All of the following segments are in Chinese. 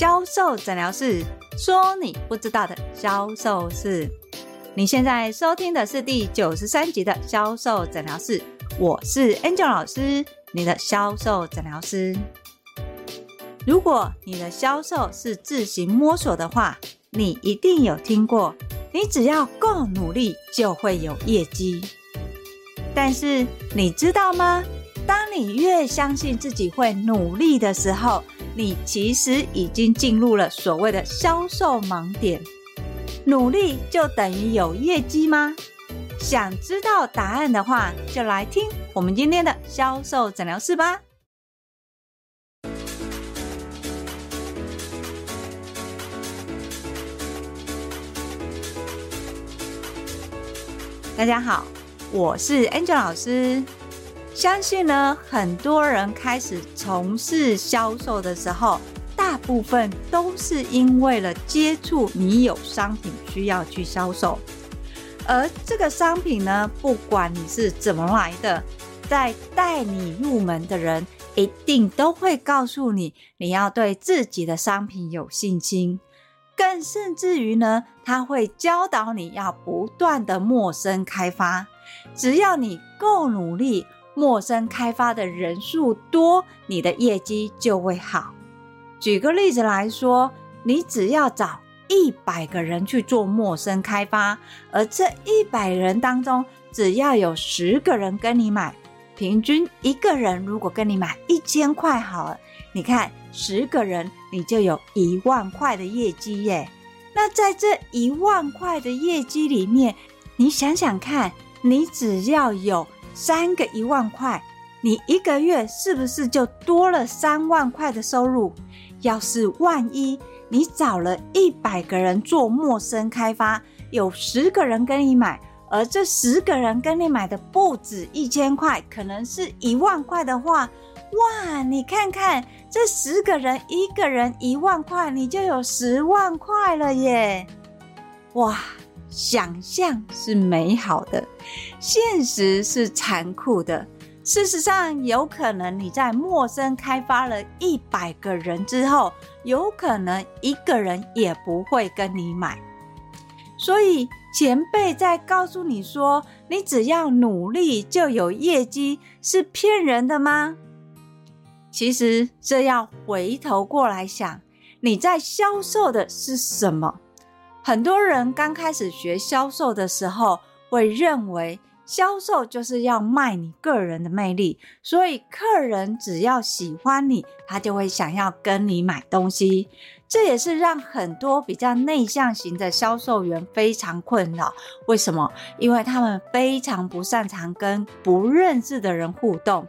销售诊疗室，说你不知道的销售事。你现在收听的是第九十三集的销售诊疗室，我是 Angel 老师，你的销售诊疗师。如果你的销售是自行摸索的话，你一定有听过，你只要够努力就会有业绩。但是你知道吗？当你越相信自己会努力的时候，你其实已经进入了所谓的销售盲点。努力就等于有业绩吗？想知道答案的话，就来听我们今天的销售诊疗室吧。大家好，我是 Angel 老师。相信呢，很多人开始从事销售的时候，大部分都是因为了接触你有商品需要去销售，而这个商品呢，不管你是怎么来的，在带你入门的人一定都会告诉你，你要对自己的商品有信心，更甚至于呢，他会教导你要不断的陌生开发，只要你够努力。陌生开发的人数多，你的业绩就会好。举个例子来说，你只要找一百个人去做陌生开发，而这一百人当中，只要有十个人跟你买，平均一个人如果跟你买一千块好了，你看十个人你就有一万块的业绩耶。那在这一万块的业绩里面，你想想看，你只要有。三个一万块，你一个月是不是就多了三万块的收入？要是万一你找了一百个人做陌生开发，有十个人跟你买，而这十个人跟你买的不止一千块，可能是一万块的话，哇！你看看这十个人，一个人一万块，你就有十万块了耶！哇！想象是美好的，现实是残酷的。事实上，有可能你在陌生开发了一百个人之后，有可能一个人也不会跟你买。所以，前辈在告诉你说，你只要努力就有业绩，是骗人的吗？其实，这要回头过来想，你在销售的是什么？很多人刚开始学销售的时候，会认为销售就是要卖你个人的魅力，所以客人只要喜欢你，他就会想要跟你买东西。这也是让很多比较内向型的销售员非常困扰。为什么？因为他们非常不擅长跟不认识的人互动，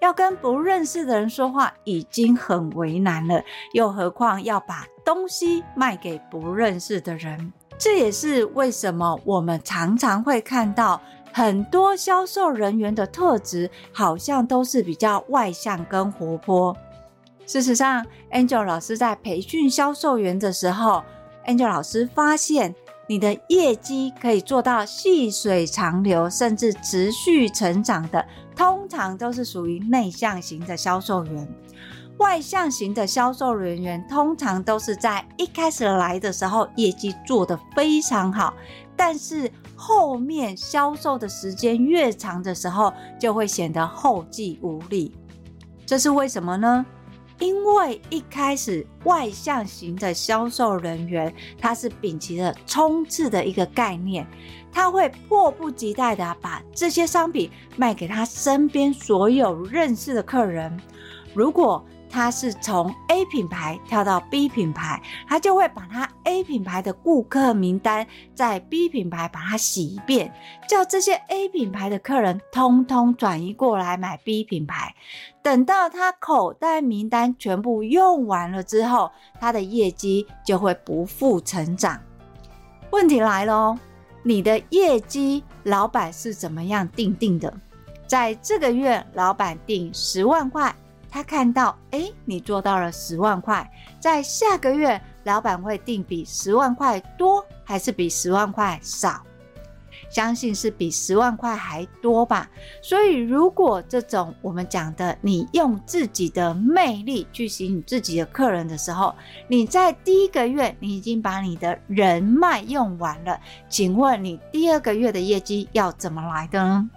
要跟不认识的人说话已经很为难了，又何况要把东西卖给不认识的人。这也是为什么我们常常会看到很多销售人员的特质，好像都是比较外向跟活泼。事实上，Angel 老师在培训销售员的时候，Angel 老师发现，你的业绩可以做到细水长流，甚至持续成长的，通常都是属于内向型的销售员。外向型的销售人员通常都是在一开始来的时候，业绩做得非常好，但是后面销售的时间越长的时候，就会显得后继无力。这是为什么呢？因为一开始外向型的销售人员，他是秉持着冲刺的一个概念，他会迫不及待的把这些商品卖给他身边所有认识的客人。如果他是从 A 品牌跳到 B 品牌，他就会把他 A 品牌的顾客名单在 B 品牌把它洗一遍，叫这些 A 品牌的客人通通转移过来买 B 品牌。等到他口袋名单全部用完了之后，他的业绩就会不复成长。问题来喽，你的业绩老板是怎么样定定的？在这个月，老板定十万块。他看到，哎，你做到了十万块，在下个月，老板会定比十万块多，还是比十万块少？相信是比十万块还多吧。所以，如果这种我们讲的，你用自己的魅力去吸引自己的客人的时候，你在第一个月你已经把你的人脉用完了，请问你第二个月的业绩要怎么来的呢？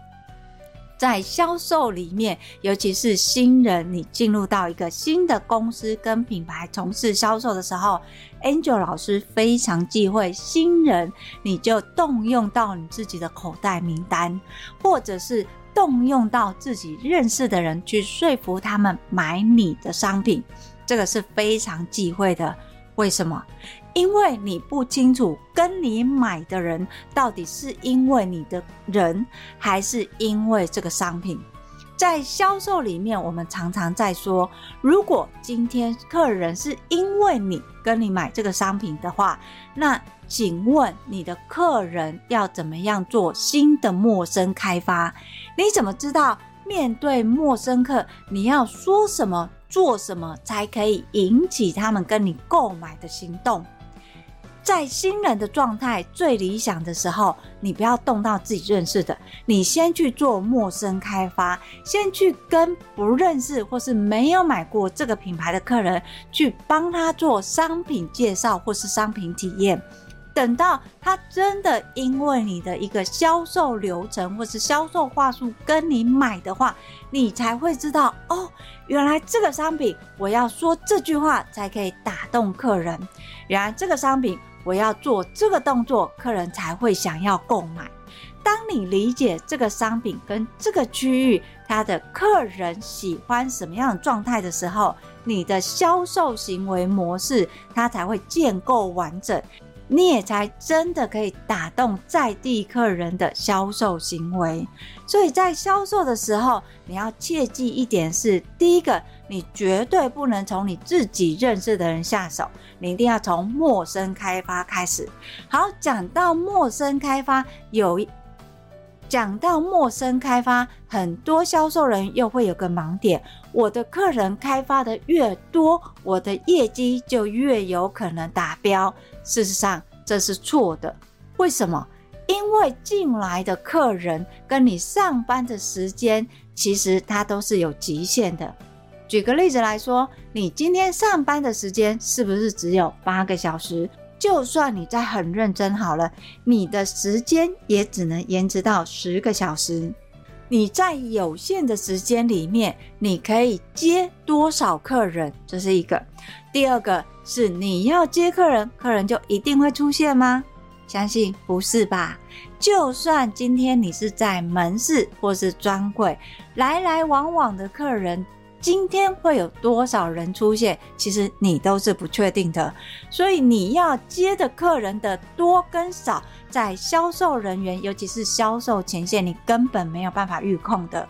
在销售里面，尤其是新人，你进入到一个新的公司跟品牌从事销售的时候，Angel 老师非常忌讳新人，你就动用到你自己的口袋名单，或者是动用到自己认识的人去说服他们买你的商品，这个是非常忌讳的。为什么？因为你不清楚跟你买的人到底是因为你的人，还是因为这个商品。在销售里面，我们常常在说，如果今天客人是因为你跟你买这个商品的话，那请问你的客人要怎么样做新的陌生开发？你怎么知道面对陌生客你要说什么、做什么才可以引起他们跟你购买的行动？在新人的状态最理想的时候，你不要动到自己认识的，你先去做陌生开发，先去跟不认识或是没有买过这个品牌的客人，去帮他做商品介绍或是商品体验。等到他真的因为你的一个销售流程或是销售话术跟你买的话，你才会知道哦，原来这个商品我要说这句话才可以打动客人，原来这个商品。我要做这个动作，客人才会想要购买。当你理解这个商品跟这个区域，它的客人喜欢什么样的状态的时候，你的销售行为模式它才会建构完整。你也才真的可以打动在地客人的销售行为，所以在销售的时候，你要切记一点是：第一个，你绝对不能从你自己认识的人下手，你一定要从陌生开发开始。好，讲到陌生开发，有讲到陌生开发，很多销售人又会有个盲点：我的客人开发的越多，我的业绩就越有可能达标。事实上，这是错的。为什么？因为进来的客人跟你上班的时间，其实它都是有极限的。举个例子来说，你今天上班的时间是不是只有八个小时？就算你在很认真好了，你的时间也只能延迟到十个小时。你在有限的时间里面，你可以接多少客人？这是一个。第二个是你要接客人，客人就一定会出现吗？相信不是吧？就算今天你是在门市或是专柜，来来往往的客人。今天会有多少人出现？其实你都是不确定的，所以你要接的客人的多跟少，在销售人员，尤其是销售前线，你根本没有办法预控的。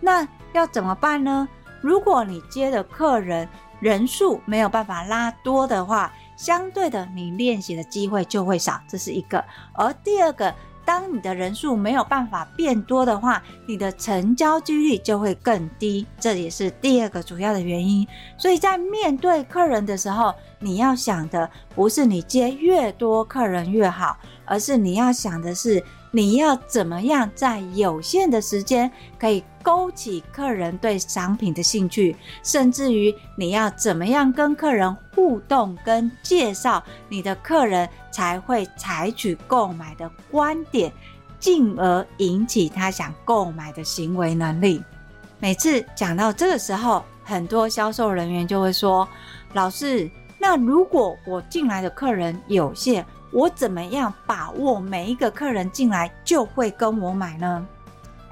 那要怎么办呢？如果你接的客人人数没有办法拉多的话，相对的，你练习的机会就会少，这是一个。而第二个。当你的人数没有办法变多的话，你的成交几率就会更低，这也是第二个主要的原因。所以在面对客人的时候，你要想的不是你接越多客人越好，而是你要想的是。你要怎么样在有限的时间可以勾起客人对商品的兴趣，甚至于你要怎么样跟客人互动跟介绍，你的客人才会采取购买的观点，进而引起他想购买的行为能力。每次讲到这个时候，很多销售人员就会说：“老师，那如果我进来的客人有限？”我怎么样把握每一个客人进来就会跟我买呢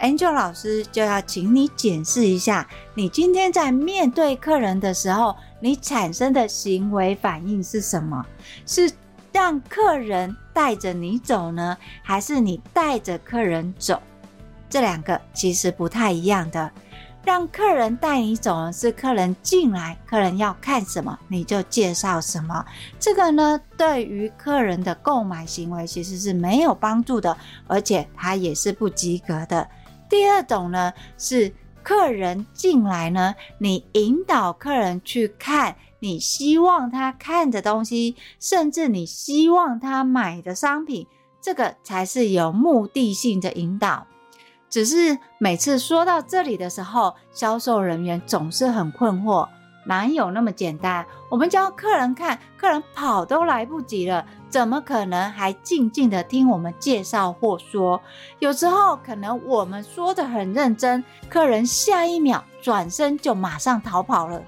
？Angel 老师就要请你检视一下，你今天在面对客人的时候，你产生的行为反应是什么？是让客人带着你走呢，还是你带着客人走？这两个其实不太一样的。让客人带你走呢，是客人进来，客人要看什么你就介绍什么。这个呢，对于客人的购买行为其实是没有帮助的，而且它也是不及格的。第二种呢，是客人进来呢，你引导客人去看你希望他看的东西，甚至你希望他买的商品。这个才是有目的性的引导。只是每次说到这里的时候，销售人员总是很困惑。哪有那么简单？我们教客人看，客人跑都来不及了，怎么可能还静静的听我们介绍或说？有时候可能我们说得很认真，客人下一秒转身就马上逃跑了。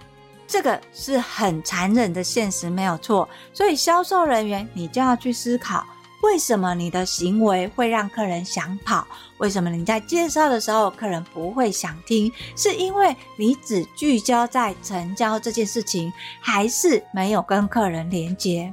这个是很残忍的现实，没有错。所以销售人员，你就要去思考。为什么你的行为会让客人想跑？为什么你在介绍的时候，客人不会想听？是因为你只聚焦在成交这件事情，还是没有跟客人连接？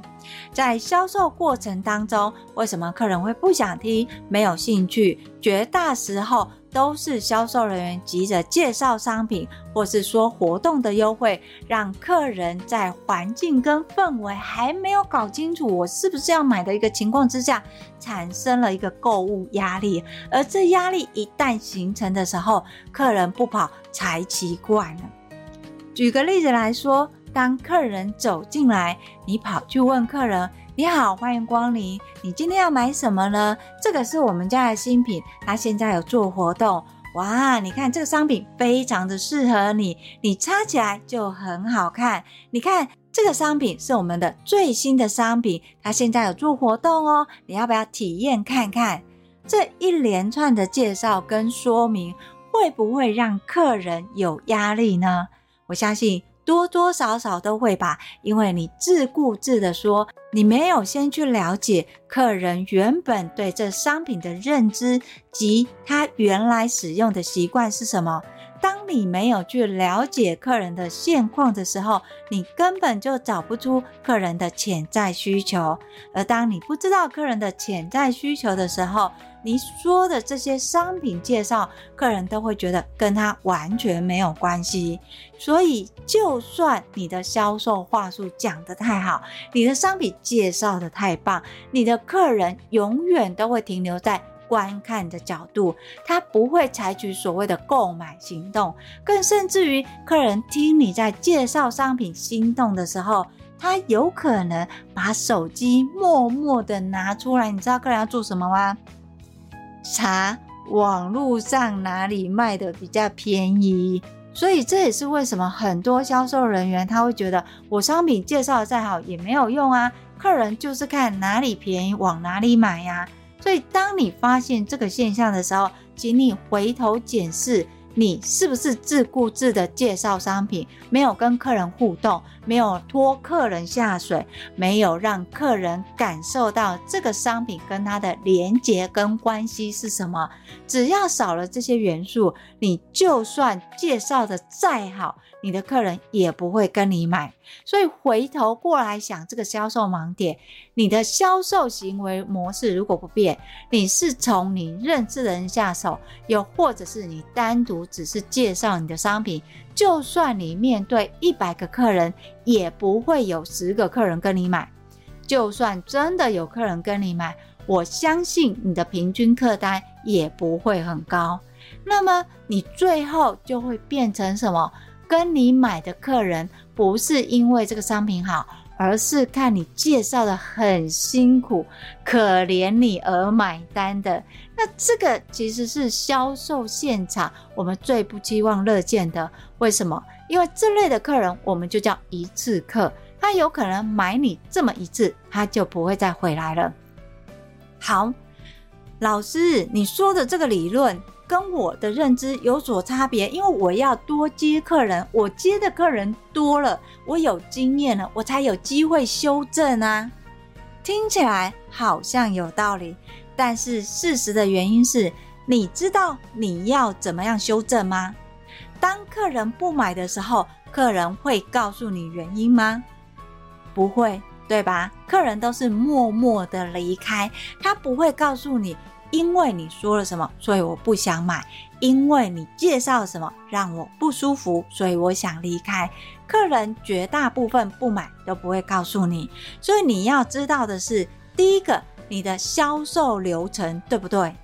在销售过程当中，为什么客人会不想听、没有兴趣？绝大时候都是销售人员急着介绍商品，或是说活动的优惠，让客人在环境跟氛围还没有搞清楚我是不是要买的一个情况之下，产生了一个购物压力。而这压力一旦形成的时候，客人不跑才奇怪呢。举个例子来说。当客人走进来，你跑去问客人：“你好，欢迎光临，你今天要买什么呢？”这个是我们家的新品，它现在有做活动。哇，你看这个商品非常的适合你，你插起来就很好看。你看这个商品是我们的最新的商品，它现在有做活动哦，你要不要体验看看？这一连串的介绍跟说明，会不会让客人有压力呢？我相信。多多少少都会吧，因为你自顾自的说，你没有先去了解客人原本对这商品的认知及他原来使用的习惯是什么。当你没有去了解客人的现况的时候，你根本就找不出客人的潜在需求。而当你不知道客人的潜在需求的时候，你说的这些商品介绍，客人都会觉得跟他完全没有关系。所以，就算你的销售话术讲得太好，你的商品介绍的太棒，你的客人永远都会停留在观看的角度，他不会采取所谓的购买行动。更甚至于，客人听你在介绍商品心动的时候，他有可能把手机默默的拿出来。你知道客人要做什么吗？查网络上哪里卖的比较便宜，所以这也是为什么很多销售人员他会觉得我商品介绍的再好也没有用啊，客人就是看哪里便宜往哪里买呀。所以当你发现这个现象的时候，请你回头检视。你是不是自顾自的介绍商品，没有跟客人互动，没有拖客人下水，没有让客人感受到这个商品跟他的连结跟关系是什么？只要少了这些元素，你就算介绍的再好，你的客人也不会跟你买。所以回头过来想这个销售盲点，你的销售行为模式如果不变，你是从你认识的人下手，又或者是你单独只是介绍你的商品，就算你面对一百个客人，也不会有十个客人跟你买。就算真的有客人跟你买，我相信你的平均客单也不会很高。那么你最后就会变成什么？跟你买的客人不是因为这个商品好，而是看你介绍的很辛苦，可怜你而买单的。那这个其实是销售现场我们最不期望乐见的。为什么？因为这类的客人我们就叫一次客，他有可能买你这么一次，他就不会再回来了。好，老师，你说的这个理论。跟我的认知有所差别，因为我要多接客人，我接的客人多了，我有经验了，我才有机会修正啊。听起来好像有道理，但是事实的原因是，你知道你要怎么样修正吗？当客人不买的时候，客人会告诉你原因吗？不会，对吧？客人都是默默的离开，他不会告诉你。因为你说了什么，所以我不想买；因为你介绍什么，让我不舒服，所以我想离开。客人绝大部分不买都不会告诉你，所以你要知道的是，第一个，你的销售流程对不对？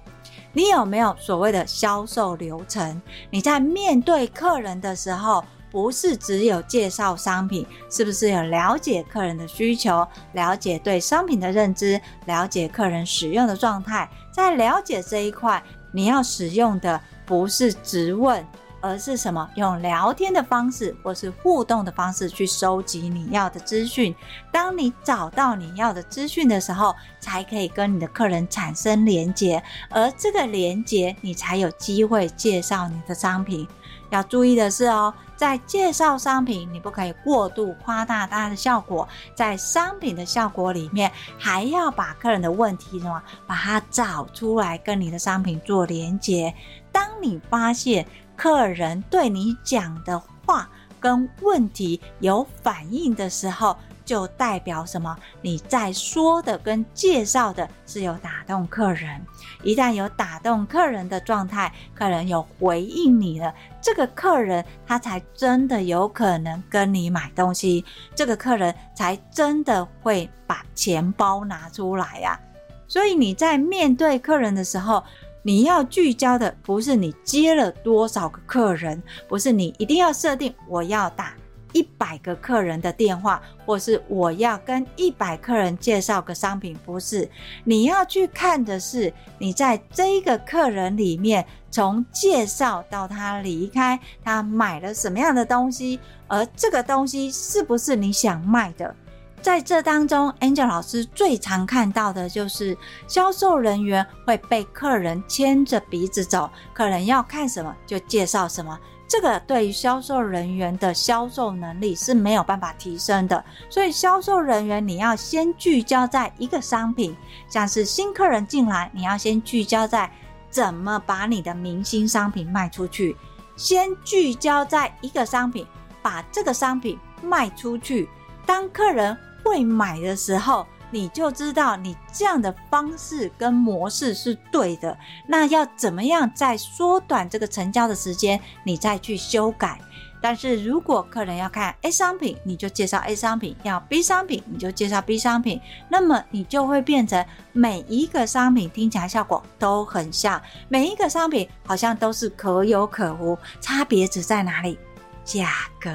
你有没有所谓的销售流程？你在面对客人的时候，不是只有介绍商品，是不是有了解客人的需求，了解对商品的认知，了解客人使用的状态，在了解这一块，你要使用的不是质问。而是什么？用聊天的方式，或是互动的方式去收集你要的资讯。当你找到你要的资讯的时候，才可以跟你的客人产生连结，而这个连结，你才有机会介绍你的商品。要注意的是哦，在介绍商品，你不可以过度夸大它的效果。在商品的效果里面，还要把客人的问题什么，把它找出来，跟你的商品做连接。当你发现，客人对你讲的话跟问题有反应的时候，就代表什么？你在说的跟介绍的是有打动客人。一旦有打动客人的状态，客人有回应你了，这个客人他才真的有可能跟你买东西，这个客人才真的会把钱包拿出来呀。所以你在面对客人的时候，你要聚焦的不是你接了多少个客人，不是你一定要设定我要打一百个客人的电话，或是我要跟一百客人介绍个商品，不是。你要去看的是你在这个客人里面，从介绍到他离开，他买了什么样的东西，而这个东西是不是你想卖的。在这当中，Angel 老师最常看到的就是销售人员会被客人牵着鼻子走，客人要看什么就介绍什么。这个对于销售人员的销售能力是没有办法提升的。所以，销售人员你要先聚焦在一个商品，像是新客人进来，你要先聚焦在怎么把你的明星商品卖出去，先聚焦在一个商品，把这个商品卖出去。当客人会买的时候，你就知道你这样的方式跟模式是对的。那要怎么样再缩短这个成交的时间，你再去修改。但是如果客人要看 A 商品，你就介绍 A 商品；要 B 商品，你就介绍 B 商品。那么你就会变成每一个商品听起来效果都很像，每一个商品好像都是可有可无，差别只在哪里？价格。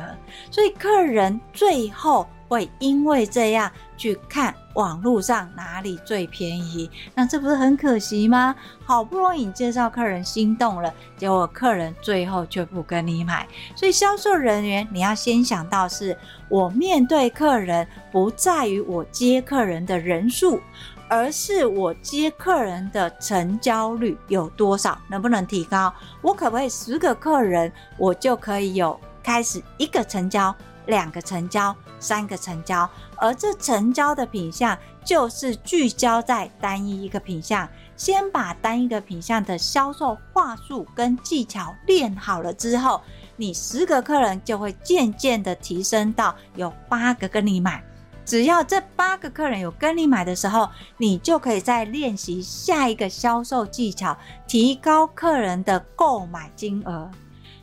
所以客人最后。会因为这样去看网络上哪里最便宜，那这不是很可惜吗？好不容易介绍客人心动了，结果客人最后却不跟你买。所以销售人员你要先想到是，我面对客人不在于我接客人的人数，而是我接客人的成交率有多少，能不能提高？我可不可以十个客人我就可以有开始一个成交？两个成交，三个成交，而这成交的品相就是聚焦在单一一个品相，先把单一个品相的销售话术跟技巧练好了之后，你十个客人就会渐渐的提升到有八个跟你买。只要这八个客人有跟你买的时候，你就可以再练习下一个销售技巧，提高客人的购买金额。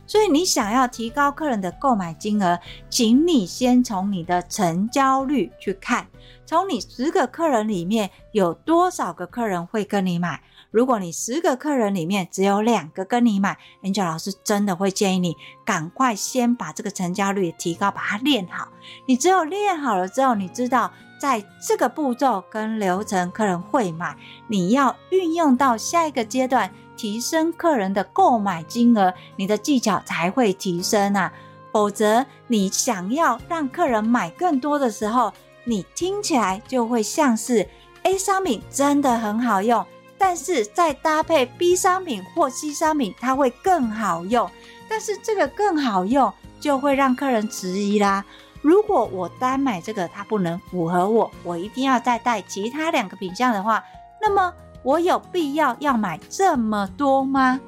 所以你想要提高客人的购买金额，请你先从你的成交率去看，从你十个客人里面有多少个客人会跟你买。如果你十个客人里面只有两个跟你买，Angel 老师真的会建议你赶快先把这个成交率提高，把它练好。你只有练好了之后，你知道在这个步骤跟流程客人会买，你要运用到下一个阶段。提升客人的购买金额，你的技巧才会提升啊！否则，你想要让客人买更多的时候，你听起来就会像是 A 商品真的很好用，但是再搭配 B 商品或 C 商品，它会更好用。但是这个更好用，就会让客人质疑啦。如果我单买这个，它不能符合我，我一定要再带其他两个品项的话，那么。我有必要要买这么多吗？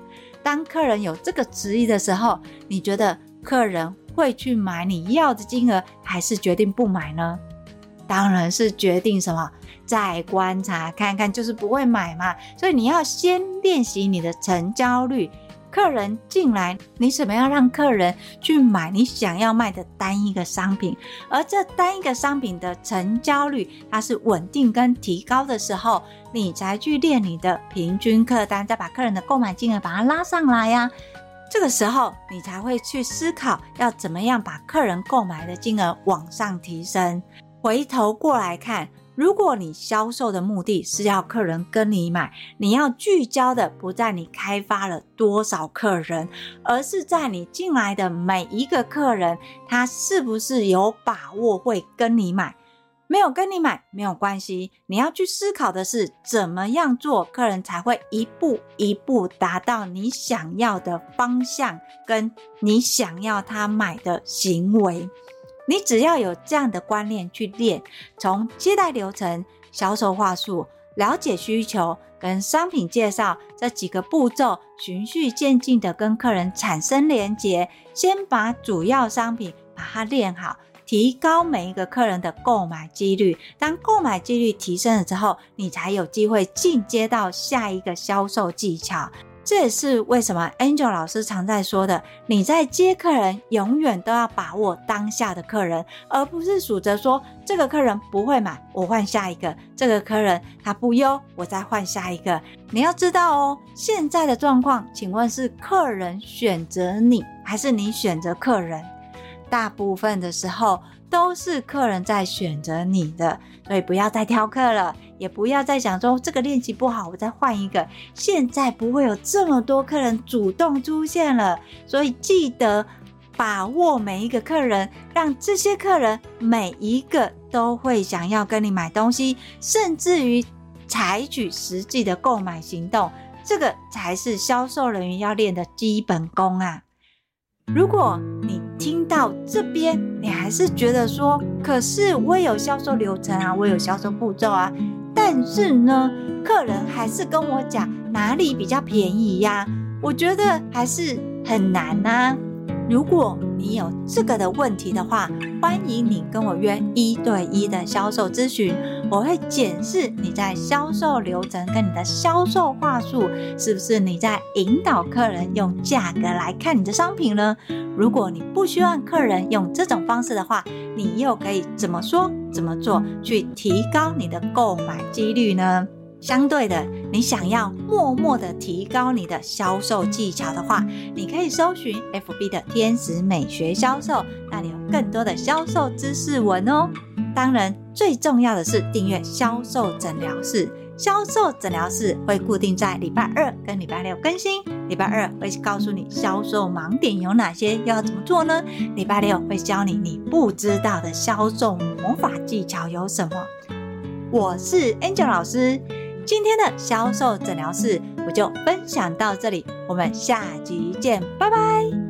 当客人有这个质疑的时候，你觉得客人会去买你要的金额，还是决定不买呢？当然是决定什么？再观察看看，就是不会买嘛。所以你要先练习你的成交率。客人进来，你怎么样让客人去买你想要卖的单一个商品？而这单一个商品的成交率，它是稳定跟提高的时候，你才去练你的平均客单，再把客人的购买金额把它拉上来呀。这个时候你才会去思考要怎么样把客人购买的金额往上提升。回头过来看。如果你销售的目的是要客人跟你买，你要聚焦的不在你开发了多少客人，而是在你进来的每一个客人，他是不是有把握会跟你买？没有跟你买没有关系，你要去思考的是怎么样做，客人才会一步一步达到你想要的方向，跟你想要他买的行为。你只要有这样的观念去练，从接待流程、销售话术、了解需求跟商品介绍这几个步骤，循序渐进的跟客人产生连结，先把主要商品把它练好，提高每一个客人的购买几率。当购买几率提升了之后，你才有机会进阶到下一个销售技巧。这也是为什么 Angel 老师常在说的，你在接客人，永远都要把握当下的客人，而不是数着说这个客人不会买，我换下一个；这个客人他不优，我再换下一个。你要知道哦，现在的状况，请问是客人选择你，还是你选择客人？大部分的时候都是客人在选择你的，所以不要再挑客了，也不要再想说这个练习不好，我再换一个。现在不会有这么多客人主动出现了，所以记得把握每一个客人，让这些客人每一个都会想要跟你买东西，甚至于采取实际的购买行动，这个才是销售人员要练的基本功啊！如果你听到这边，你还是觉得说，可是我有销售流程啊，我有销售步骤啊，但是呢，客人还是跟我讲哪里比较便宜呀？我觉得还是很难呐。如果你有这个的问题的话，欢迎你跟我约一对一的销售咨询，我会检视你在销售流程跟你的销售话术，是不是你在引导客人用价格来看你的商品呢？如果你不希望客人用这种方式的话，你又可以怎么说怎么做去提高你的购买几率呢？相对的，你想要默默的提高你的销售技巧的话，你可以搜寻 FB 的天使美学销售，那里有更多的销售知识文哦。当然，最重要的是订阅销售诊疗室。销售诊疗室会固定在礼拜二跟礼拜六更新。礼拜二会告诉你销售盲点有哪些，要怎么做呢？礼拜六会教你你不知道的销售魔法技巧有什么。我是 Angel 老师。今天的销售诊疗室我就分享到这里，我们下集见，拜拜。